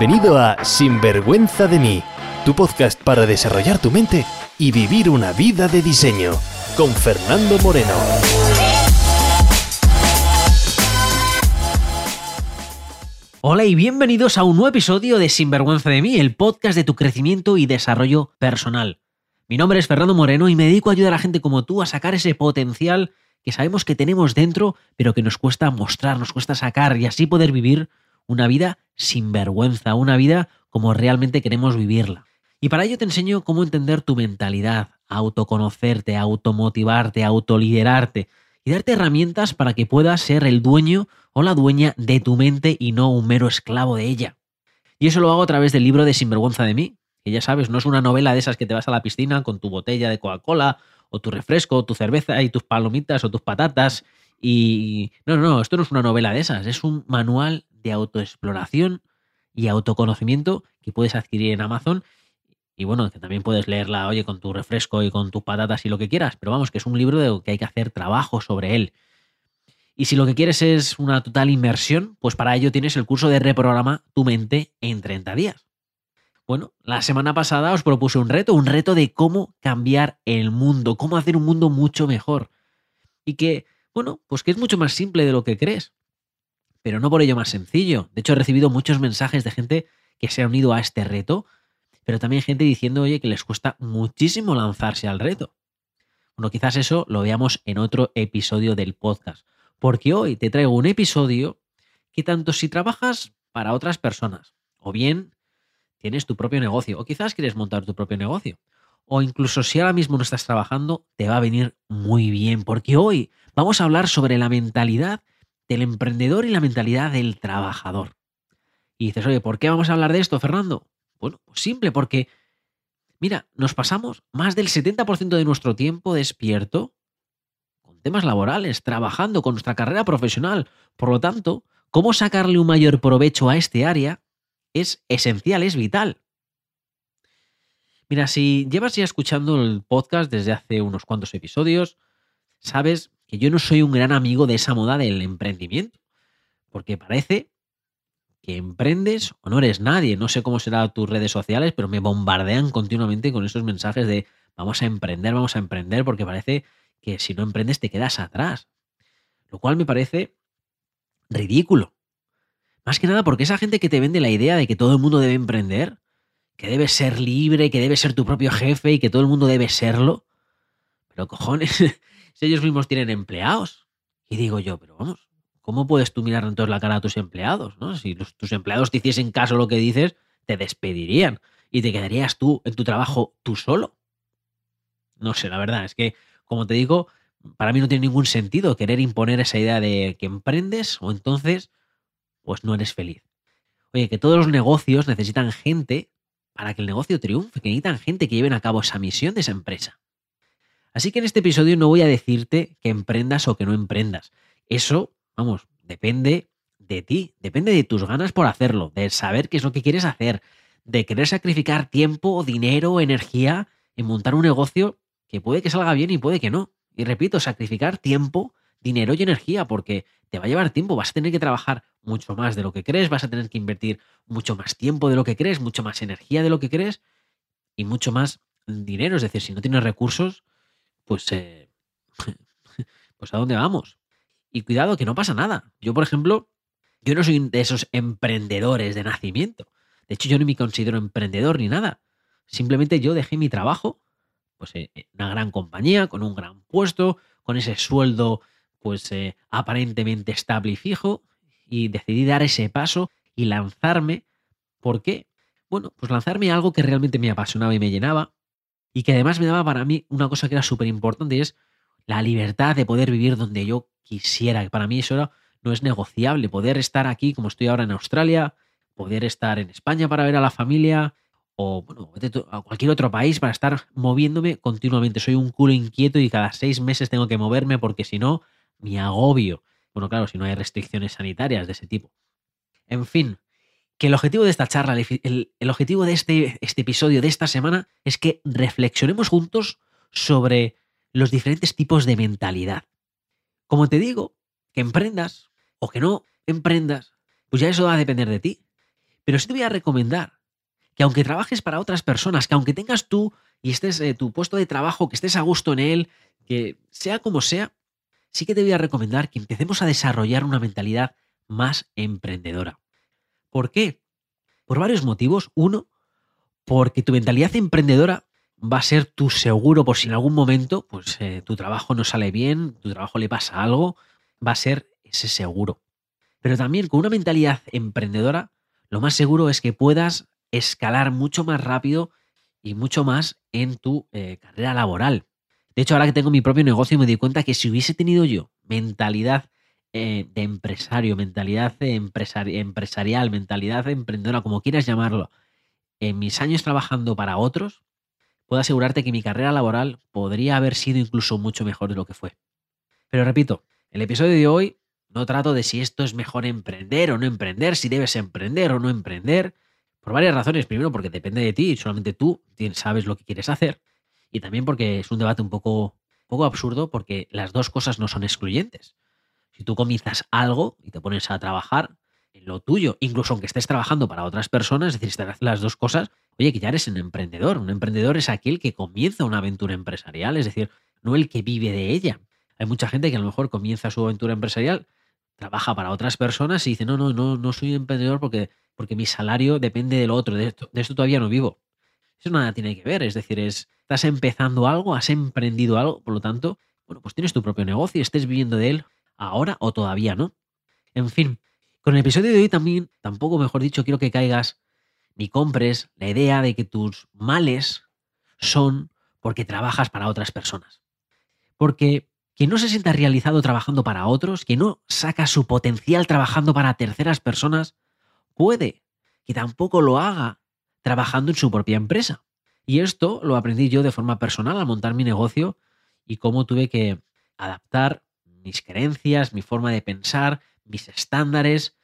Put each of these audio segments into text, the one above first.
Bienvenido a Sinvergüenza de mí, tu podcast para desarrollar tu mente y vivir una vida de diseño, con Fernando Moreno. Hola y bienvenidos a un nuevo episodio de Sinvergüenza de mí, el podcast de tu crecimiento y desarrollo personal. Mi nombre es Fernando Moreno y me dedico a ayudar a gente como tú a sacar ese potencial que sabemos que tenemos dentro, pero que nos cuesta mostrar, nos cuesta sacar y así poder vivir una vida sin vergüenza, una vida como realmente queremos vivirla. Y para ello te enseño cómo entender tu mentalidad, autoconocerte, automotivarte, autoliderarte y darte herramientas para que puedas ser el dueño o la dueña de tu mente y no un mero esclavo de ella. Y eso lo hago a través del libro de Sinvergüenza de mí, que ya sabes, no es una novela de esas que te vas a la piscina con tu botella de Coca-Cola o tu refresco, o tu cerveza y tus palomitas o tus patatas y... No, no, esto no es una novela de esas, es un manual de autoexploración y autoconocimiento que puedes adquirir en Amazon. Y bueno, que también puedes leerla, oye, con tu refresco y con tus patatas y lo que quieras. Pero vamos, que es un libro de que hay que hacer trabajo sobre él. Y si lo que quieres es una total inmersión, pues para ello tienes el curso de reprograma tu mente en 30 días. Bueno, la semana pasada os propuse un reto, un reto de cómo cambiar el mundo, cómo hacer un mundo mucho mejor. Y que, bueno, pues que es mucho más simple de lo que crees pero no por ello más sencillo. De hecho, he recibido muchos mensajes de gente que se ha unido a este reto, pero también gente diciendo, oye, que les cuesta muchísimo lanzarse al reto. Bueno, quizás eso lo veamos en otro episodio del podcast, porque hoy te traigo un episodio que tanto si trabajas para otras personas, o bien tienes tu propio negocio, o quizás quieres montar tu propio negocio, o incluso si ahora mismo no estás trabajando, te va a venir muy bien, porque hoy vamos a hablar sobre la mentalidad del emprendedor y la mentalidad del trabajador. Y dices, oye, ¿por qué vamos a hablar de esto, Fernando? Bueno, pues simple, porque, mira, nos pasamos más del 70% de nuestro tiempo despierto con temas laborales, trabajando con nuestra carrera profesional. Por lo tanto, cómo sacarle un mayor provecho a este área es esencial, es vital. Mira, si llevas ya escuchando el podcast desde hace unos cuantos episodios, sabes que yo no soy un gran amigo de esa moda del emprendimiento, porque parece que emprendes o no eres nadie. No sé cómo será tus redes sociales, pero me bombardean continuamente con esos mensajes de vamos a emprender, vamos a emprender, porque parece que si no emprendes te quedas atrás. Lo cual me parece ridículo. Más que nada porque esa gente que te vende la idea de que todo el mundo debe emprender, que debes ser libre, que debes ser tu propio jefe y que todo el mundo debe serlo. Pero cojones, si ellos mismos tienen empleados. Y digo yo, pero vamos, ¿cómo puedes tú mirar entonces la cara a tus empleados? ¿no? Si tus empleados te hiciesen caso a lo que dices, te despedirían y te quedarías tú en tu trabajo tú solo. No sé, la verdad, es que, como te digo, para mí no tiene ningún sentido querer imponer esa idea de que emprendes o entonces, pues no eres feliz. Oye, que todos los negocios necesitan gente para que el negocio triunfe, que necesitan gente que lleven a cabo esa misión de esa empresa. Así que en este episodio no voy a decirte que emprendas o que no emprendas. Eso, vamos, depende de ti, depende de tus ganas por hacerlo, de saber qué es lo que quieres hacer, de querer sacrificar tiempo, dinero, energía en montar un negocio que puede que salga bien y puede que no. Y repito, sacrificar tiempo, dinero y energía, porque te va a llevar tiempo, vas a tener que trabajar mucho más de lo que crees, vas a tener que invertir mucho más tiempo de lo que crees, mucho más energía de lo que crees y mucho más dinero. Es decir, si no tienes recursos, pues, eh, pues ¿a dónde vamos? Y cuidado, que no pasa nada. Yo, por ejemplo, yo no soy de esos emprendedores de nacimiento. De hecho, yo no me considero emprendedor ni nada. Simplemente yo dejé mi trabajo, pues en una gran compañía, con un gran puesto, con ese sueldo, pues eh, aparentemente estable y fijo, y decidí dar ese paso y lanzarme. ¿Por qué? Bueno, pues lanzarme a algo que realmente me apasionaba y me llenaba, y que además me daba para mí una cosa que era súper importante y es la libertad de poder vivir donde yo quisiera. Para mí eso no es negociable, poder estar aquí como estoy ahora en Australia, poder estar en España para ver a la familia o bueno, a cualquier otro país para estar moviéndome continuamente. Soy un culo inquieto y cada seis meses tengo que moverme porque si no, me agobio. Bueno, claro, si no hay restricciones sanitarias de ese tipo. En fin, que el objetivo de esta charla, el, objetivo de este, este episodio de esta semana es que reflexionemos juntos sobre los diferentes tipos de mentalidad. Como te digo, que emprendas o que no emprendas, pues ya eso va a depender de ti. Pero sí te voy a recomendar que aunque trabajes para otras personas, que aunque tengas tú y estés eh, tu puesto de trabajo, que estés a gusto en él, que sea como sea, sí que te voy a recomendar que empecemos a desarrollar una mentalidad más emprendedora. ¿Por qué? Por varios motivos. Uno, porque tu mentalidad emprendedora va a ser tu seguro por si en algún momento pues, eh, tu trabajo no sale bien, tu trabajo le pasa algo, va a ser ese seguro. Pero también con una mentalidad emprendedora, lo más seguro es que puedas escalar mucho más rápido y mucho más en tu eh, carrera laboral. De hecho, ahora que tengo mi propio negocio me di cuenta que si hubiese tenido yo mentalidad eh, de empresario, mentalidad empresarial, mentalidad emprendedora, como quieras llamarlo, en mis años trabajando para otros, puedo asegurarte que mi carrera laboral podría haber sido incluso mucho mejor de lo que fue. Pero repito, el episodio de hoy no trato de si esto es mejor emprender o no emprender, si debes emprender o no emprender, por varias razones. Primero, porque depende de ti, solamente tú sabes lo que quieres hacer. Y también porque es un debate un poco, poco absurdo, porque las dos cosas no son excluyentes. Si tú comienzas algo y te pones a trabajar, en lo tuyo, incluso aunque estés trabajando para otras personas, es decir, te haces las dos cosas, oye, que ya eres un emprendedor. Un emprendedor es aquel que comienza una aventura empresarial, es decir, no el que vive de ella. Hay mucha gente que a lo mejor comienza su aventura empresarial, trabaja para otras personas y dice, no, no, no, no soy emprendedor porque, porque mi salario depende otro, de esto, de esto todavía no vivo. Eso nada tiene que ver, es decir, es, estás empezando algo, has emprendido algo, por lo tanto, bueno, pues tienes tu propio negocio y estés viviendo de él ahora o todavía no. En fin, con el episodio de hoy también, tampoco mejor dicho, quiero que caigas ni compres la idea de que tus males son porque trabajas para otras personas. Porque quien no se sienta realizado trabajando para otros, que no saca su potencial trabajando para terceras personas, puede que tampoco lo haga trabajando en su propia empresa. Y esto lo aprendí yo de forma personal al montar mi negocio y cómo tuve que adaptar mis creencias, mi forma de pensar, mis estándares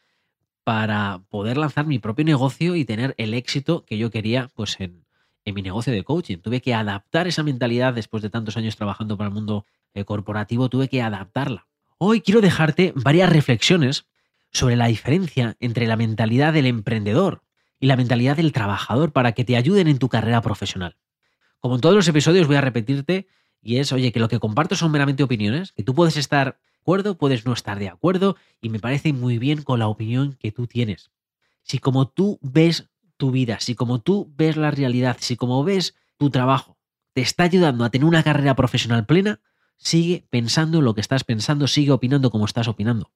para poder lanzar mi propio negocio y tener el éxito que yo quería pues en, mi negocio de coaching. Tuve que adaptar esa mentalidad después de tantos años trabajando para el mundo eh, corporativo, tuve que adaptarla. Hoy quiero dejarte varias reflexiones sobre la diferencia entre la mentalidad del emprendedor y la mentalidad del trabajador para que te ayuden en tu carrera profesional. Como en todos los episodios voy a repetirte y es, oye, que lo que comparto son meramente opiniones, que tú puedes estar acuerdo, puedes no estar de acuerdo y me parece muy bien con la opinión que tú tienes. Si como tú ves tu vida, si como tú ves la realidad, si como ves tu trabajo, te está ayudando a tener una carrera profesional plena, sigue pensando lo que estás pensando, sigue opinando como estás opinando.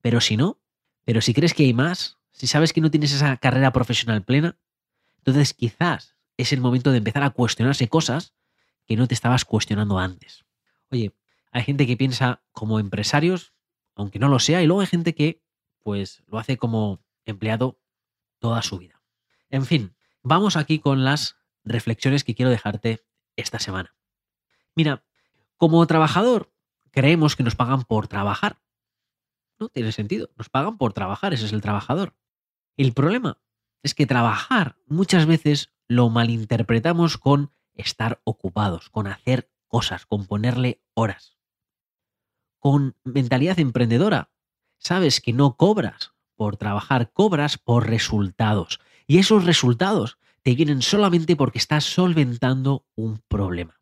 Pero si no, pero si crees que hay más, si sabes que no tienes esa carrera profesional plena, entonces quizás es el momento de empezar a cuestionarse cosas no te estabas cuestionando antes. Oye, hay gente que piensa como empresarios, aunque no lo sea, y luego hay gente que pues lo hace como empleado toda su vida. En fin, vamos aquí con las reflexiones que quiero dejarte esta semana. Mira, como trabajador creemos que nos pagan por trabajar. No tiene sentido, nos pagan por trabajar, ese es el trabajador. El problema es que trabajar muchas veces lo malinterpretamos con estar ocupados, con hacer cosas, con ponerle horas con mentalidad emprendedora. Sabes que no cobras por trabajar, cobras por resultados. Y esos resultados te vienen solamente porque estás solventando un problema.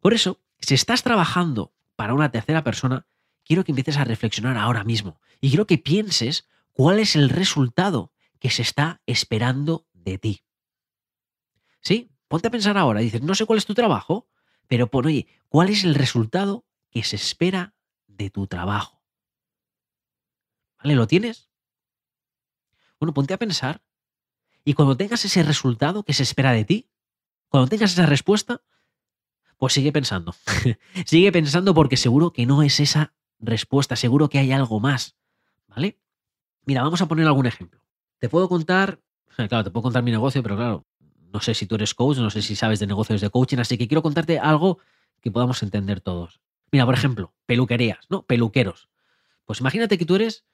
Por eso, si estás trabajando para una tercera persona, quiero que empieces a reflexionar ahora mismo y quiero que pienses cuál es el resultado que se está esperando de ti. Sí, ponte a pensar ahora, dices, no sé cuál es tu trabajo, pero pon, oye, ¿cuál es el resultado que se espera de tu trabajo. ¿Vale? ¿Lo tienes? Bueno, ponte a pensar y cuando tengas ese resultado que se espera de ti, cuando tengas esa respuesta, pues sigue pensando. sigue pensando porque seguro que no es esa respuesta, seguro que hay algo más. ¿Vale? Mira, vamos a poner algún ejemplo. Te puedo contar, claro, te puedo contar mi negocio, pero claro, no sé si tú eres coach, no sé si sabes de negocios de coaching, así que quiero contarte algo que podamos entender todos. Mira, por ejemplo, peluquerías, ¿no? Peluqueros. Pues imagínate que tú eres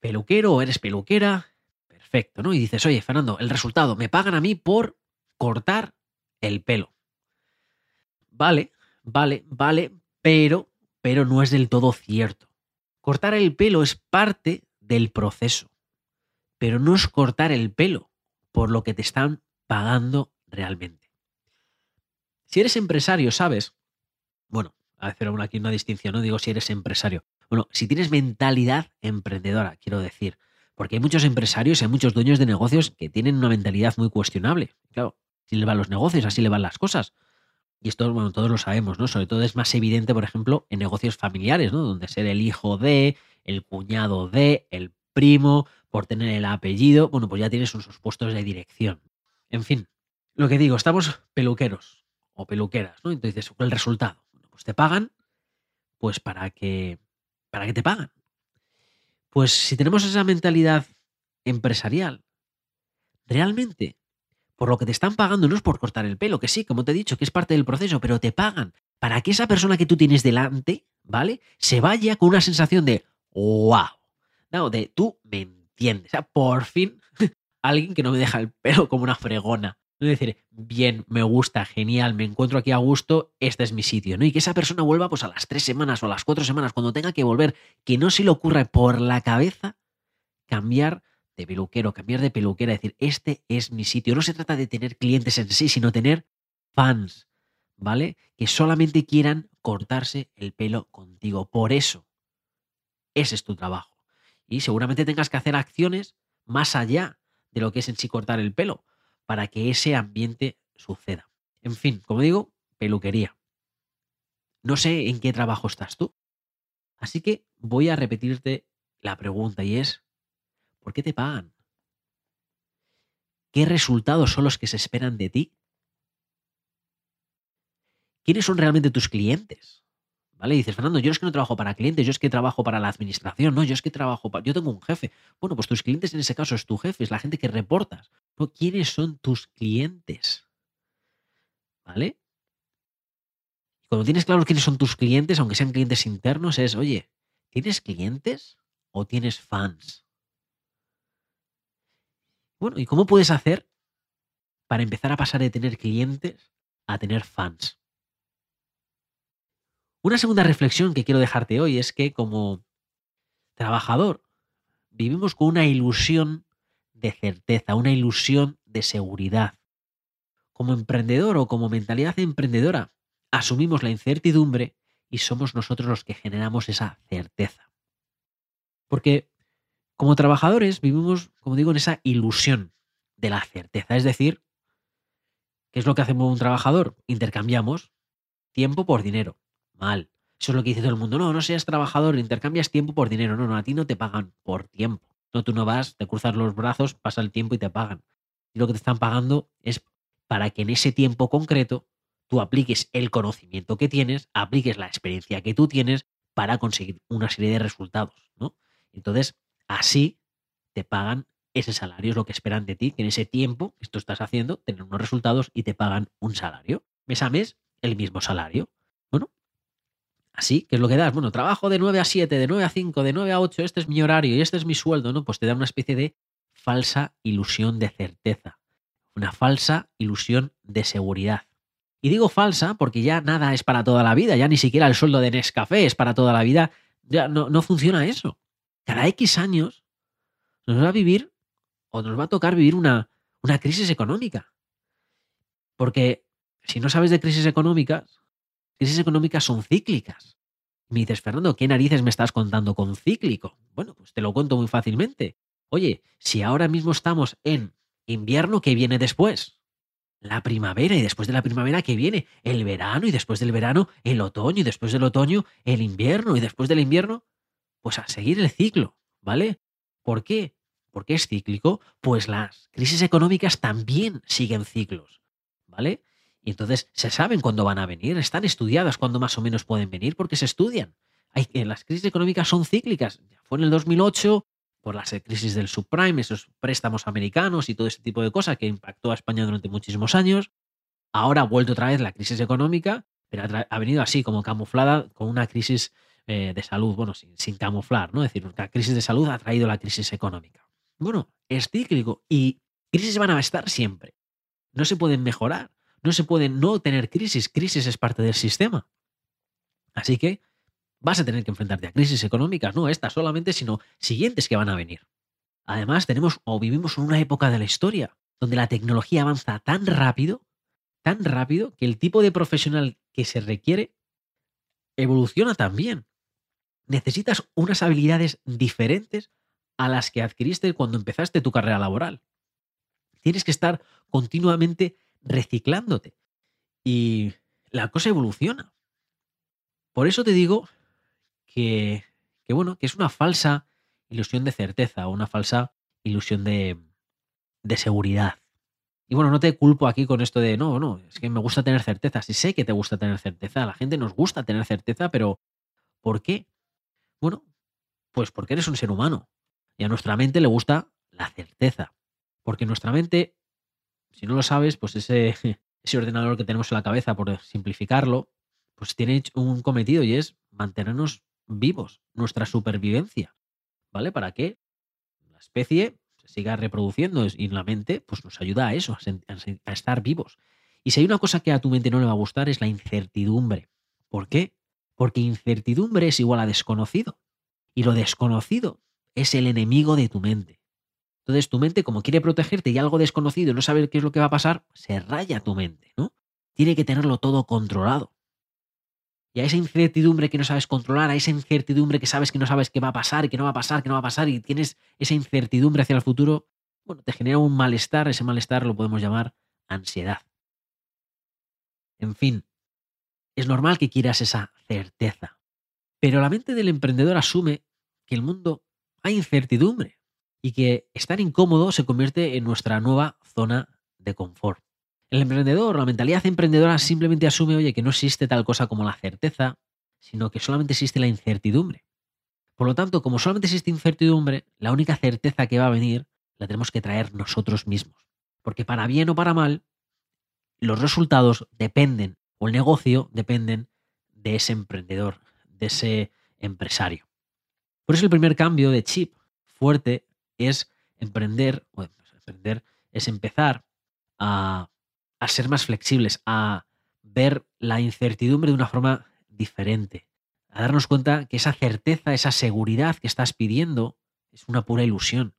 peluquero o eres peluquera. Perfecto, ¿no? Y dices, oye, Fernando, el resultado, me pagan a mí por cortar el pelo. Vale, vale, vale, pero, pero no es del todo cierto. Cortar el pelo es parte del proceso, pero no es cortar el pelo por lo que te están pagando realmente. Si eres empresario, sabes, bueno, a hacer aquí una distinción, no digo si eres empresario, bueno, si tienes mentalidad emprendedora, quiero decir, porque hay muchos empresarios, hay muchos dueños de negocios que tienen una mentalidad muy cuestionable. Claro, si le van los negocios, así le van las cosas. Y esto, bueno, todos lo sabemos, ¿no? Sobre todo es más evidente, por ejemplo, en negocios familiares, ¿no? Donde ser el hijo de, el cuñado de, el primo, por tener el apellido, bueno, pues ya tienes unos puestos de dirección. En fin, lo que digo, estamos peluqueros o peluqueras, ¿no? Entonces, ¿cuál es el resultado? Bueno, pues te pagan, pues para que, para que te pagan. Pues si tenemos esa mentalidad empresarial, realmente por lo que te están pagando no es por cortar el pelo, que sí, como te he dicho, que es parte del proceso, pero te pagan para que esa persona que tú tienes delante, ¿vale? Se vaya con una sensación de wow. No, de tú me entiendes. O sea, por fin alguien que no me deja el pelo como una fregona. Es decir, bien, me gusta, genial, me encuentro aquí a gusto, este es mi sitio, ¿no? Y que esa persona vuelva pues a las tres semanas o a las cuatro semanas, cuando tenga que volver, que no se le ocurra por la cabeza cambiar de peluquero, cambiar de peluquera, decir, este es mi sitio. No se trata de tener clientes en sí, sino tener fans, ¿vale? Que solamente quieran cortarse el pelo contigo. Por eso, ese es tu trabajo. Y seguramente tengas que hacer acciones más allá de lo que es en sí cortar el pelo, para que ese ambiente suceda. En fin, como digo, peluquería. No sé en qué trabajo estás tú. Así que voy a repetirte la pregunta y es, ¿Por qué te pagan? ¿Qué resultados son los que se esperan de ti? ¿Quiénes son realmente tus clientes? ¿Vale? dices, Fernando, yo es que no trabajo para clientes, yo es que trabajo para la administración, no, yo es que trabajo para... Yo tengo un jefe. Bueno, pues tus clientes en ese caso es tu jefe, es la gente que reportas. ¿no? ¿Quiénes son tus clientes? ¿Vale? Cuando tienes claro quiénes son tus clientes, aunque sean clientes internos, es, oye, ¿tienes clientes o tienes fans? Bueno, ¿y cómo puedes hacer para empezar a pasar de tener clientes a tener fans? Una segunda reflexión que quiero dejarte hoy es que como trabajador vivimos con una ilusión de certeza, una ilusión de seguridad. Como emprendedor o como mentalidad emprendedora, asumimos la incertidumbre y somos nosotros los que generamos esa certeza. Porque como trabajadores vivimos, como digo, en esa ilusión de la certeza. Es decir, ¿qué es lo que hacemos un trabajador? Intercambiamos tiempo por dinero. Mal. Eso es lo que dice todo el mundo. No, no seas trabajador, intercambias tiempo por dinero. No, no, a ti no te pagan por tiempo. No, tú no vas, te cruzas los brazos, pasa el tiempo y te pagan. Y lo que te están pagando es para que en ese tiempo concreto tú apliques el conocimiento que tienes, apliques la experiencia que tú tienes para conseguir una serie de resultados, ¿no? Entonces, Así te pagan ese salario, es lo que esperan de ti, que en ese tiempo que tú estás haciendo, tener unos resultados y te pagan un salario. Mes a mes, el mismo salario. Así, ¿qué es lo que das? Bueno, trabajo de 9 a 7, de 9 a 5, de 9 a 8, este es mi horario y este es mi sueldo, ¿no? Pues te da una especie de falsa ilusión de certeza, una falsa ilusión de seguridad. Y digo falsa porque ya nada es para toda la vida, ya ni siquiera el sueldo de Nescafé es para toda la vida, ya no, no funciona eso cada X años nos va a vivir o nos va a tocar vivir una, una crisis económica. Porque si no sabes de crisis económicas, crisis económicas son cíclicas. Me dices, Fernando, ¿qué narices me estás contando con cíclico? Bueno, pues te lo cuento muy fácilmente. Oye, si ahora mismo estamos en invierno, ¿qué viene después? La primavera y después de la primavera, ¿qué viene? El verano y después del verano, el otoño y después del otoño, el invierno y después del invierno, pues a seguir el ciclo, ¿vale? ¿Por qué? ¿Por qué es cíclico? Pues las crisis económicas también siguen ciclos, ¿vale? Y entonces se saben cuándo van a venir, están estudiadas cuándo más o menos pueden venir porque se estudian. Hay, las crisis económicas son cíclicas. Fue en el 2008 por las crisis del subprime, esos préstamos americanos y todo ese tipo de cosas que impactó a España durante muchísimos años. Ahora ha vuelto otra vez la crisis económica, pero ha, venido así como camuflada con una crisis eh, de salud, bueno, sin, camuflar, ¿no? Es decir, la crisis de salud ha traído la crisis económica. Bueno, es cíclico y crisis van a estar siempre. No se pueden mejorar, no se pueden no tener crisis, crisis es parte del sistema. Así que vas a tener que enfrentarte a crisis económicas, no estas solamente, sino siguientes que van a venir. además tenemos o vivimos en una época de la historia donde la tecnología avanza tan rápido, tan rápido, que el tipo de profesional que se requiere evoluciona también. Necesitas unas habilidades diferentes a las que adquiriste cuando empezaste tu carrera laboral. Tienes que estar continuamente reciclándote. Y la cosa evoluciona. Por eso te digo que, que bueno, que es una falsa ilusión de certeza, una falsa ilusión de, de seguridad. Y bueno, no te culpo aquí con esto de, no, no, es que me gusta tener certeza. Sí sé que te gusta tener certeza, a la gente nos gusta tener certeza, pero ¿por qué? Bueno, pues porque eres un ser humano y a nuestra mente le gusta la certeza. Porque nuestra mente, si no lo sabes, pues ese, ese ordenador que tenemos en la cabeza, por simplificarlo, pues tiene un cometido y es mantenernos vivos, nuestra supervivencia. ¿Vale? ¿Para qué? La especie siga reproduciendo y la mente pues nos ayuda a eso, a, estar vivos. Y si hay una cosa que a tu mente no le va a gustar es la incertidumbre. ¿Por qué? Porque incertidumbre es igual a desconocido. Y lo desconocido es el enemigo de tu mente. Entonces tu mente, como quiere protegerte y algo desconocido y no sabe qué es lo que va a pasar, se raya tu mente, ¿no? Tiene que tenerlo todo controlado. Y a esa incertidumbre que no sabes controlar, a esa incertidumbre que sabes que no sabes qué va a pasar que no va a pasar, que no va a pasar, y tienes esa incertidumbre hacia el futuro, bueno, te genera un malestar, ese malestar lo podemos llamar ansiedad. En fin, es normal que quieras esa certeza, pero la mente del emprendedor asume que el mundo hay incertidumbre y que estar incómodo se convierte en nuestra nueva zona de confort. El emprendedor, la mentalidad emprendedora simplemente asume, oye, que no existe tal cosa como la certeza, sino que solamente existe la incertidumbre. Por lo tanto, como solamente existe incertidumbre, la única certeza que va a venir la tenemos que traer nosotros mismos. Porque para bien o para mal, los resultados dependen, o el negocio dependen de ese emprendedor, de ese empresario. Por eso el primer cambio de chip fuerte es emprender, bueno, emprender es empezar a a ser más flexibles, a ver la incertidumbre de una forma diferente, a darnos cuenta que esa certeza, esa seguridad que estás pidiendo es una pura ilusión.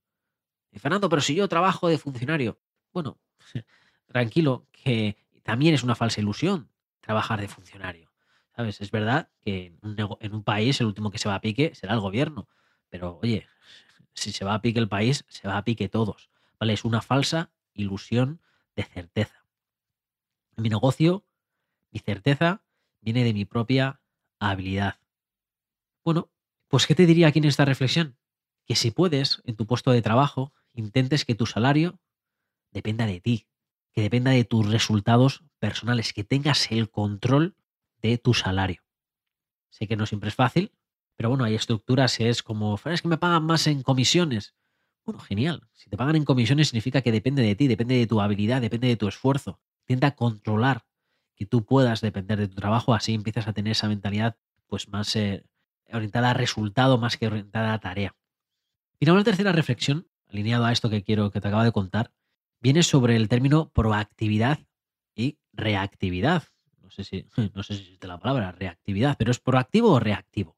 Fernando, pero si yo trabajo de funcionario, bueno, tranquilo, que también es una falsa ilusión trabajar de funcionario. ¿Sabes? Es verdad que en un, país el último que se va a pique será el gobierno. Pero oye, si se va a pique el país, se va a pique todos. ¿Vale? Es una falsa ilusión de certeza. Mi negocio, mi certeza, viene de mi propia habilidad. Bueno, pues ¿qué te diría aquí en esta reflexión? Que si puedes, en tu puesto de trabajo, intentes que tu salario dependa de ti, que dependa de tus resultados personales, que tengas el control de tu salario. Sé que no siempre es fácil, pero bueno, hay estructuras, es como, es que me pagan más en comisiones. Bueno, genial. Si te pagan en comisiones significa que depende de ti, depende de tu habilidad, depende de tu esfuerzo. Intenta controlar que tú puedas depender de tu trabajo, así empiezas a tener esa mentalidad pues más eh, orientada a resultado más que orientada a tarea. Y la tercera reflexión, alineado a esto que quiero que te acabo de contar, viene sobre el término proactividad y reactividad. No sé si, no sé si existe la palabra reactividad, pero es proactivo o reactivo.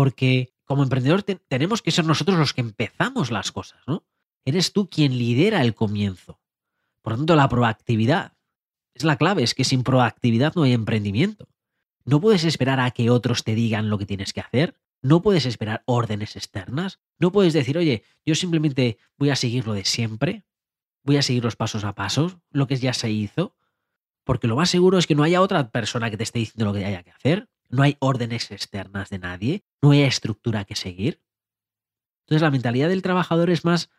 Porque como emprendedor tenemos que ser nosotros los que empezamos las cosas, ¿no? Eres tú quien lidera el comienzo. Por lo tanto, la proactividad es la clave, es que sin proactividad no hay emprendimiento. No puedes esperar a que otros te digan lo que tienes que hacer, no puedes esperar órdenes externas, no puedes decir, oye, yo simplemente voy a seguir lo de siempre, voy a seguir los pasos a pasos, lo que ya se hizo, porque lo más seguro es que no haya otra persona que te esté diciendo lo que haya que hacer, no hay órdenes externas de nadie, no hay estructura que seguir. Entonces la mentalidad del trabajador es más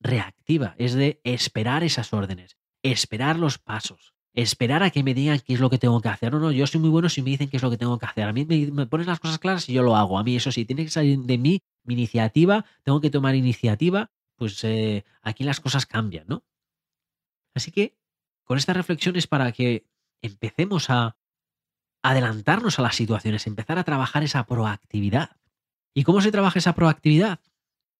reactiva, es de esperar esas órdenes, esperar los pasos, esperar a que me digan qué es lo que tengo que hacer. No, no, yo soy muy bueno si me dicen qué es lo que tengo que hacer. A mí me, pones las cosas claras y yo lo hago. A mí eso sí, tiene que salir de mí mi iniciativa, tengo que tomar iniciativa, pues eh, aquí las cosas cambian, ¿no? Así que con esta reflexión es para que empecemos a adelantarnos a las situaciones, empezar a trabajar esa proactividad. ¿Y cómo se trabaja esa proactividad?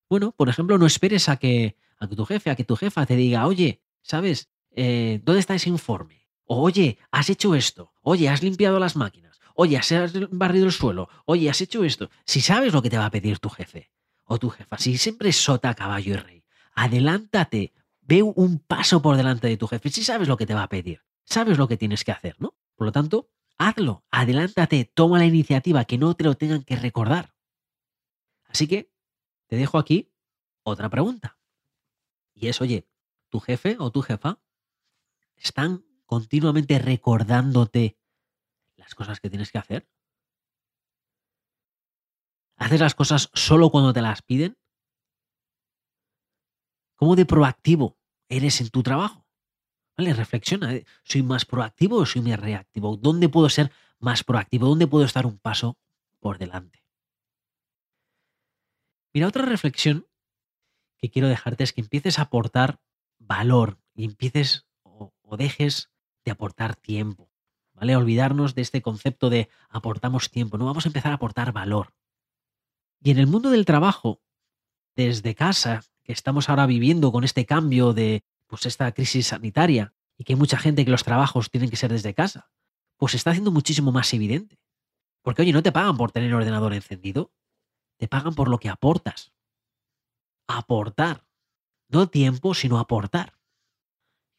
Bueno, por ejemplo, no esperes a que, a que tu jefe, a que tu jefa te diga, oye, ¿sabes? Eh, ¿Dónde está ese informe? Oye, has hecho esto. Oye, has limpiado las máquinas. Oye, has barrido el suelo. Oye, has hecho esto. Si sabes lo que te va a pedir tu jefe o tu jefa, si siempre sota, caballo y rey adelántate, ve un paso por delante de tu jefe. Si sabes lo que te va a pedir, sabes lo que tienes que hacer, ¿no? Por lo tanto, hazlo, adelántate, toma la iniciativa, que no te lo tengan que recordar. Así que te dejo aquí otra pregunta. Y es, oye, ¿tu jefe o tu jefa están continuamente recordándote las cosas que tienes que hacer? ¿Haces las cosas solo cuando te las piden? ¿Cómo de proactivo eres en tu trabajo? ¿Vale? Reflexiona. ¿eh? ¿Soy más proactivo o soy más reactivo? ¿Dónde puedo ser más proactivo? ¿Dónde puedo estar un paso por delante? Mira, otra reflexión que quiero dejarte es que empieces a aportar valor y empieces o, o dejes de aportar tiempo. ¿Vale? Olvidarnos de este concepto de aportamos tiempo. No, vamos a empezar a aportar valor. Y en el mundo del trabajo, desde casa, que estamos ahora viviendo con este cambio de pues esta crisis sanitaria y que hay mucha gente que los trabajos tienen que ser desde casa, pues se está haciendo muchísimo más evidente. Porque oye, no te pagan por tener el ordenador encendido, te pagan por lo que aportas. Aportar. No tiempo, sino aportar.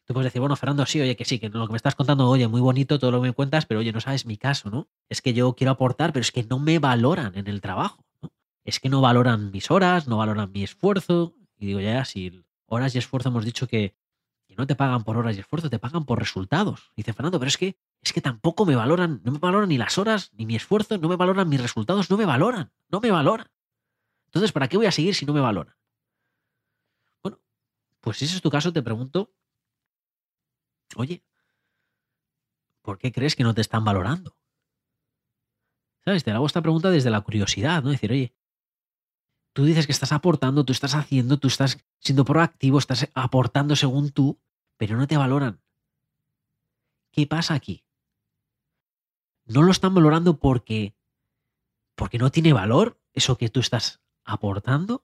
Tú puedes decir, bueno, Fernando, sí, oye, que sí, que lo que me estás contando, oye, muy bonito todo lo que me cuentas, pero oye, no sabes mi caso, ¿no? Es que yo quiero aportar, pero es que no me valoran en el trabajo. ¿no? Es que no valoran mis horas, no valoran mi esfuerzo. Y digo, ya, si horas y esfuerzo hemos dicho que, que no te pagan por horas y esfuerzo, te pagan por resultados. dice Fernando, pero es que, es que tampoco me valoran, no me valoran ni las horas, ni mi esfuerzo, no me valoran mis resultados, no me valoran, no me valoran. Entonces, ¿para qué voy a seguir si no me valoran? Bueno, pues si ese es tu caso, te pregunto, oye, ¿por qué crees que no te están valorando? ¿Sabes? Te hago esta pregunta desde la curiosidad, ¿no? Decir, oye, tú dices que estás aportando, tú estás haciendo, tú estás siendo proactivo, estás aportando según tú, pero no te valoran. ¿Qué pasa aquí? ¿No lo están valorando porque porque no tiene valor eso que tú estás aportando?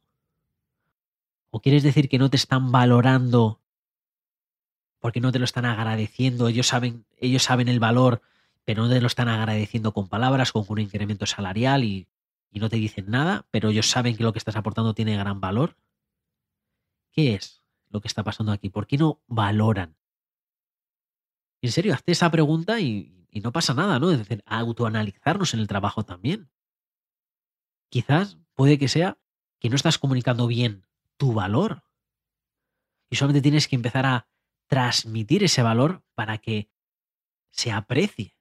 ¿O quieres decir que no te están valorando porque no te lo están agradeciendo? Ellos saben, ellos saben el valor, pero no te lo están agradeciendo con palabras, con un incremento salarial y, y no te dicen nada, pero ellos saben que lo que estás aportando tiene gran valor. ¿Qué es lo que está pasando aquí? ¿Por qué no valoran? En serio, hazte esa pregunta y, no pasa nada, ¿no? Es decir, autoanalizarnos en el trabajo también. Quizás puede que sea que no estás comunicando bien tu valor. Y solamente tienes que empezar a transmitir ese valor para que se aprecie.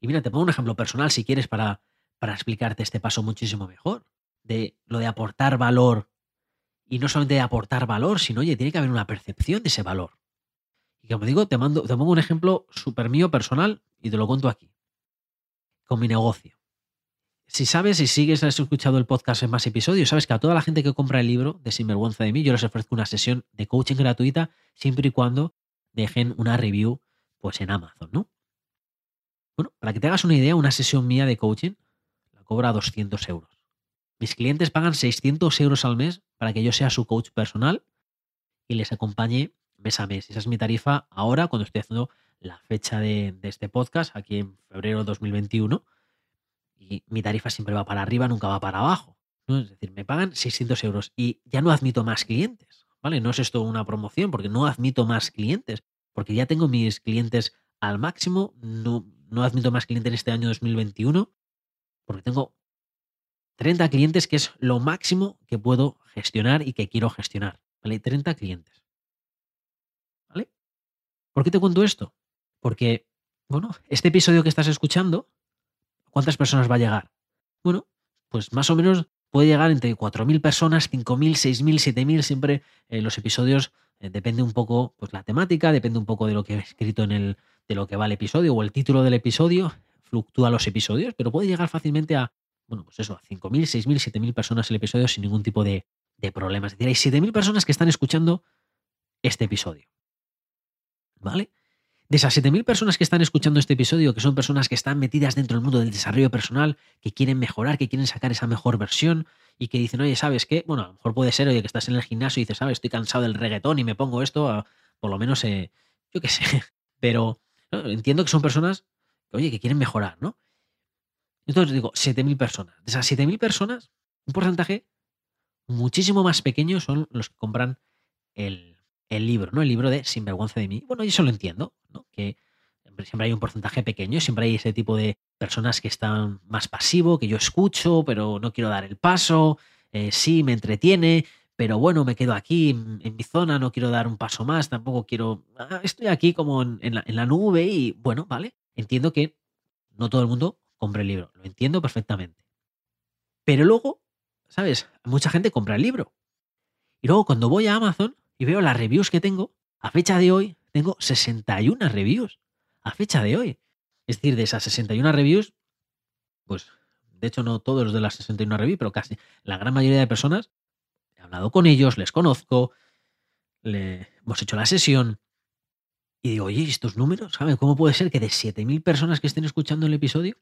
Y mira, te pongo un ejemplo personal si quieres para, para explicarte este paso muchísimo mejor. De lo de aportar valor. Y no solamente de aportar valor, sino, oye, tiene que haber una percepción de ese valor. Y como digo, te, mando, te pongo un ejemplo súper mío personal y te lo cuento aquí. Con mi negocio. Si sabes y sigues, has escuchado el podcast en más episodios, sabes que a toda la gente que compra el libro de Sinvergüenza de mí, yo les ofrezco una sesión de coaching gratuita siempre y cuando dejen una review pues en Amazon, ¿no? Bueno, para que te hagas una idea, una sesión mía de coaching cobra 200 euros. Mis clientes pagan 600 euros al mes para que yo sea su coach personal y les acompañe mes a mes. Esa es mi tarifa ahora cuando estoy haciendo la fecha de, este podcast, aquí en febrero de 2021 y mi tarifa siempre va para arriba, nunca va para abajo. ¿no? Es decir, me pagan 600 euros y ya no admito más clientes. ¿Vale? No es esto una promoción porque no admito más clientes, porque ya tengo mis clientes al máximo, no, no admito más clientes en este año 2021, porque tengo 30 clientes que es lo máximo que puedo gestionar y que quiero gestionar. ¿Vale? 30 clientes. ¿Vale? ¿Por qué te cuento esto? Porque, bueno, este episodio que estás escuchando ¿cuántas personas va a llegar? Bueno, pues más o menos puede llegar entre 4.000 personas, 5.000, 6.000, 7.000, siempre eh, los episodios eh, depende un poco pues la temática, depende un poco de lo que he escrito en el de lo que va el episodio o el título del episodio, fluctúa los episodios, pero puede llegar fácilmente a bueno, pues eso, a 5.000, 6.000, 7.000 personas el episodio sin ningún tipo de, de problemas. Es decir, hay 7.000 personas que están escuchando este episodio. ¿Vale? De esas 7.000 personas que están escuchando este episodio, que son personas que están metidas dentro del mundo del desarrollo personal, que quieren mejorar, que quieren sacar esa mejor versión y que dicen, oye, ¿sabes qué? Bueno, a lo mejor puede ser, oye, que estás en el gimnasio y dices, ¿sabes? Estoy cansado del reggaetón y me pongo esto, por lo menos, eh, yo qué sé. Pero entiendo que son personas, oye, que quieren mejorar, ¿no? Entonces digo, 7.000 personas. De esas 7.000 personas, un porcentaje muchísimo más pequeño son los que compran el, el libro, ¿no? El libro de Sinvergüenza de mí. Bueno, yo eso lo entiendo, ¿no? Que siempre hay un porcentaje pequeño, siempre hay ese tipo de personas que están más pasivo, que yo escucho, pero no quiero dar el paso, eh, sí, me entretiene, pero bueno, me quedo aquí en, mi zona, no quiero dar un paso más, tampoco quiero, ah, estoy aquí como en, la, en la nube y bueno, vale, entiendo que no todo el mundo compre el libro, lo entiendo perfectamente. Pero luego, ¿sabes? Mucha gente compra el libro. Y luego cuando voy a Amazon y veo las reviews que tengo, a fecha de hoy tengo 61 reviews a fecha de hoy. Es decir, de esas 61 reviews, pues de hecho no todos los de las 61 reviews, pero casi la gran mayoría de personas, he hablado con ellos, les conozco, hemos hecho la sesión y digo, oye, estos números? ¿Sabes cómo puede ser que de 7.000 personas que estén escuchando el episodio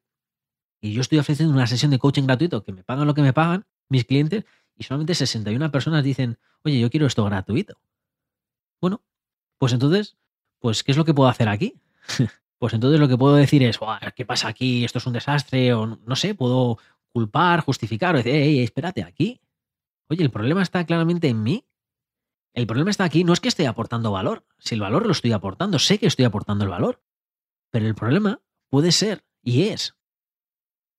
y yo estoy ofreciendo una sesión de coaching gratuito que me pagan lo que me pagan mis clientes y solamente 61 personas dicen, oye, yo quiero esto gratuito? Bueno, pues entonces, pues, ¿qué es lo que puedo hacer aquí? pues entonces lo que puedo decir es, ¿qué pasa aquí? Esto es un desastre, o no sé, puedo culpar, justificar, o decir, hey, espérate, aquí. Oye, el problema está claramente en mí. El problema está aquí, no es que esté aportando valor. Si el valor lo estoy aportando, sé que estoy aportando el valor. Pero el problema puede ser, y es,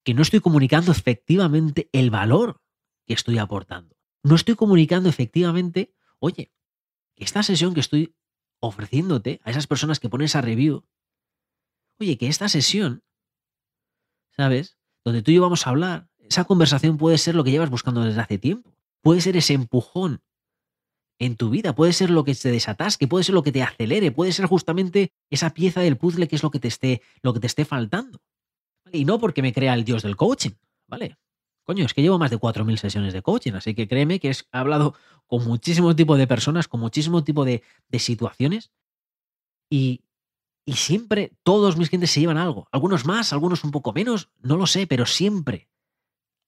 que no estoy comunicando efectivamente el valor que estoy aportando. No estoy comunicando efectivamente, oye, esta sesión que estoy ofreciéndote a esas personas que ponen esa review, oye, que esta sesión, ¿sabes? Donde tú y yo vamos a hablar, esa conversación puede ser lo que llevas buscando desde hace tiempo. Puede ser ese empujón en tu vida, puede ser lo que te desatasque, puede ser lo que te acelere, puede ser justamente esa pieza del puzzle que es lo que te esté, lo que te esté faltando. Y no porque me crea el dios del coaching, ¿vale? Coño, es que llevo más de 4.000 sesiones de coaching, así que créeme que he hablado con muchísimo tipo de personas, con muchísimo tipo de, situaciones y, y siempre todos mis clientes se llevan algo. Algunos más, algunos un poco menos, no lo sé, pero siempre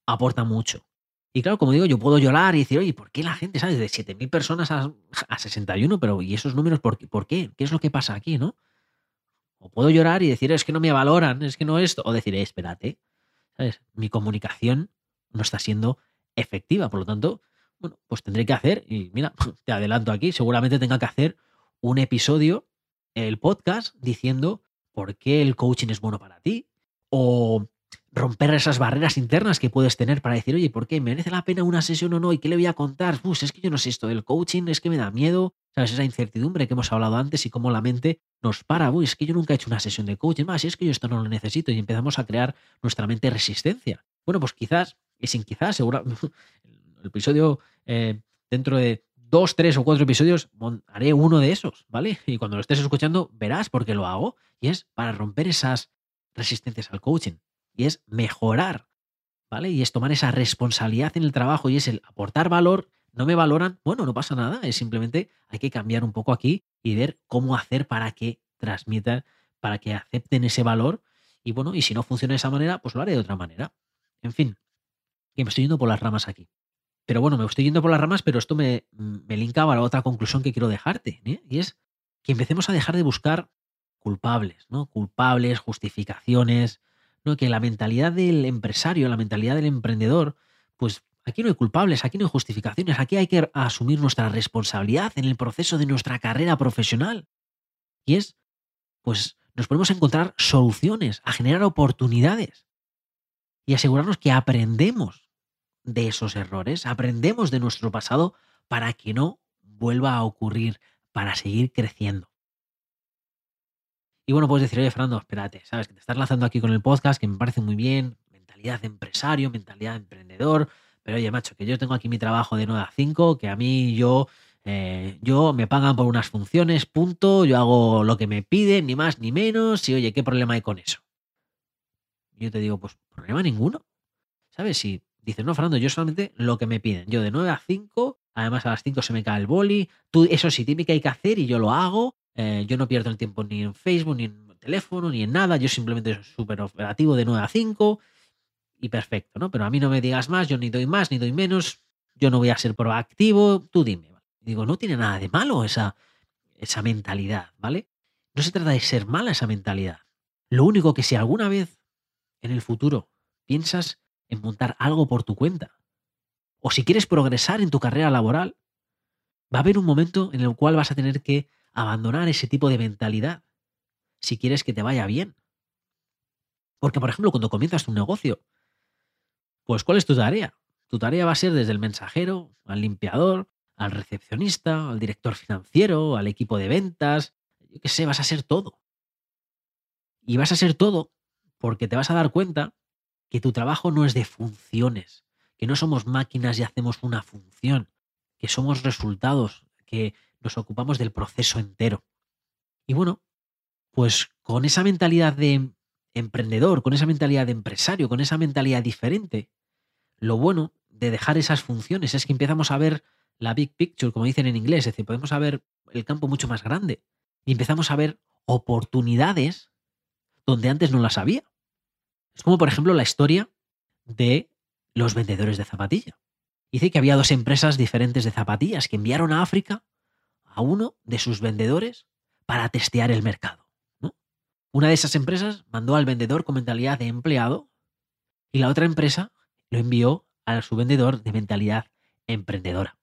aporta mucho. Y claro, como digo, yo puedo llorar y decir, oye, ¿por qué la gente, sabes, de 7.000 personas a, a, 61? Pero, ¿y esos números por, por qué? ¿Qué es lo que pasa aquí, no? O puedo llorar y decir, es que no me valoran, es que no esto. O decir, eh, espérate, ¿sabes? Mi comunicación no está siendo efectiva. Por lo tanto, bueno, pues tendré que hacer, y mira, te adelanto aquí, seguramente tenga que hacer un episodio, el podcast, diciendo por qué el coaching es bueno para ti, o romper esas barreras internas que puedes tener para decir, oye, ¿por qué merece la pena una sesión o no? ¿Y qué le voy a contar? Pues es que yo no sé esto del coaching, es que me da miedo, ¿sabes? Esa incertidumbre que hemos hablado antes y cómo la mente nos para, uy, es que yo nunca he hecho una sesión de coaching, más, si es que yo esto no lo necesito y empezamos a crear nuestra mente resistencia. Bueno, pues quizás y sin quizás, seguro, el episodio eh, dentro de dos, tres o cuatro episodios haré uno de esos, ¿vale? Y cuando lo estés escuchando verás por qué lo hago. Y es para romper esas resistencias al coaching. Y es mejorar, ¿vale? Y es tomar esa responsabilidad en el trabajo y es el aportar valor. No me valoran, bueno, no pasa nada. Es simplemente hay que cambiar un poco aquí y ver cómo hacer para que transmitan, para que acepten ese valor. Y bueno, y si no funciona de esa manera, pues lo haré de otra manera. En fin, que me estoy yendo por las ramas aquí. Pero bueno, me estoy yendo por las ramas, pero esto me, me linkaba a la otra conclusión que quiero dejarte, ¿eh? y es que empecemos a dejar de buscar culpables, ¿no? Culpables, justificaciones, ¿no? Que la mentalidad del empresario, la mentalidad del emprendedor, pues aquí no hay culpables, aquí no hay justificaciones, aquí hay que asumir nuestra responsabilidad en el proceso de nuestra carrera profesional. Y es, pues, nos podemos encontrar soluciones, a generar oportunidades y asegurarnos que aprendemos de esos errores, aprendemos de nuestro pasado para que no vuelva a ocurrir, para seguir creciendo. Y bueno, puedes decir, oye, Fernando, espérate, sabes que te estás lanzando aquí con el podcast, que me parece muy bien, mentalidad de empresario, mentalidad de emprendedor, pero oye, macho, que yo tengo aquí mi trabajo de 9 a 5, que a mí yo, eh, yo me pagan por unas funciones, punto, yo hago lo que me piden, ni más ni menos, y oye, ¿qué problema hay con eso? yo te digo, pues problema ninguno. ¿Sabes? Si dices, no, Fernando, yo solamente lo que me piden. Yo de 9 a 5, además a las 5 se me cae el boli. Tú, eso sí, que hay que hacer y yo lo hago. Eh, yo no pierdo el tiempo ni en Facebook, ni en teléfono, ni en nada. Yo simplemente soy súper operativo de 9 a 5 y perfecto, ¿no? Pero a mí no me digas más, yo ni doy más, ni doy menos. Yo no voy a ser proactivo. Tú dime. Digo, no tiene nada de malo esa, esa mentalidad, ¿vale? No se trata de ser mala esa mentalidad. Lo único que si alguna vez en el futuro piensas en montar algo por tu cuenta, o si quieres progresar en tu carrera laboral, Va a haber un momento en el cual vas a tener que abandonar ese tipo de mentalidad si quieres que te vaya bien. Porque, por ejemplo, cuando comienzas tu negocio, pues ¿cuál es tu tarea? Tu tarea va a ser desde el mensajero, al limpiador, al recepcionista, al director financiero, al equipo de ventas, yo qué sé, vas a ser todo. Y vas a ser todo porque te vas a dar cuenta que tu trabajo no es de funciones, que no somos máquinas y hacemos una función, que somos resultados, que nos ocupamos del proceso entero. Y bueno, pues con esa mentalidad de emprendedor, con esa mentalidad de empresario, con esa mentalidad diferente, lo bueno de dejar esas funciones es que empezamos a ver la big picture, como dicen en inglés, es decir, podemos ver el campo mucho más grande y empezamos a ver oportunidades donde antes no las había. Es como, por ejemplo, la historia de los vendedores de zapatilla. Dice que había dos empresas diferentes de zapatillas que enviaron a África a uno de sus vendedores para testear el mercado. Una de esas empresas mandó al vendedor con mentalidad de empleado y la otra empresa lo envió a su vendedor de mentalidad emprendedora.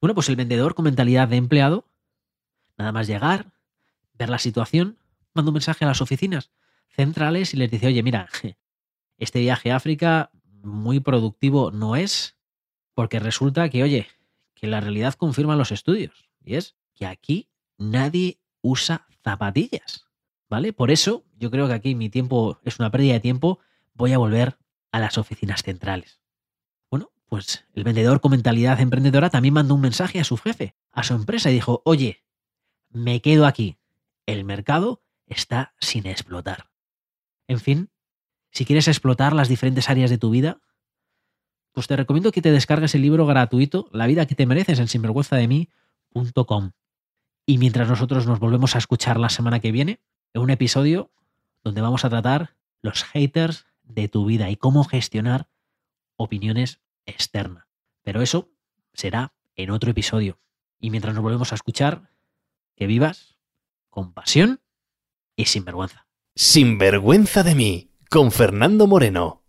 Bueno, pues el vendedor con mentalidad de empleado, nada más llegar, ver la situación, manda un mensaje a las oficinas centrales y les dice, oye, mira, este viaje a África muy productivo no es, porque resulta que, oye, que la realidad confirma los estudios, y es que aquí nadie usa zapatillas. ¿vale? Por eso yo creo que aquí mi tiempo es una pérdida de tiempo, voy a volver a las oficinas centrales. Bueno, pues el vendedor con mentalidad emprendedora también mandó un mensaje a su jefe, a su empresa y dijo, oye, me quedo aquí, el mercado está sin explotar. En fin, si quieres explotar las diferentes áreas de tu vida, pues te recomiendo que te descargues el libro gratuito La vida que te mereces en sinvergüenzademí.com. Y mientras nosotros nos volvemos a escuchar la semana que viene, en un episodio donde vamos a tratar los haters de tu vida y cómo gestionar opiniones externas. Pero eso será en otro episodio. Y mientras nos volvemos a escuchar, que vivas con pasión y sin vergüenza. Sin vergüenza de mí, con Fernando Moreno.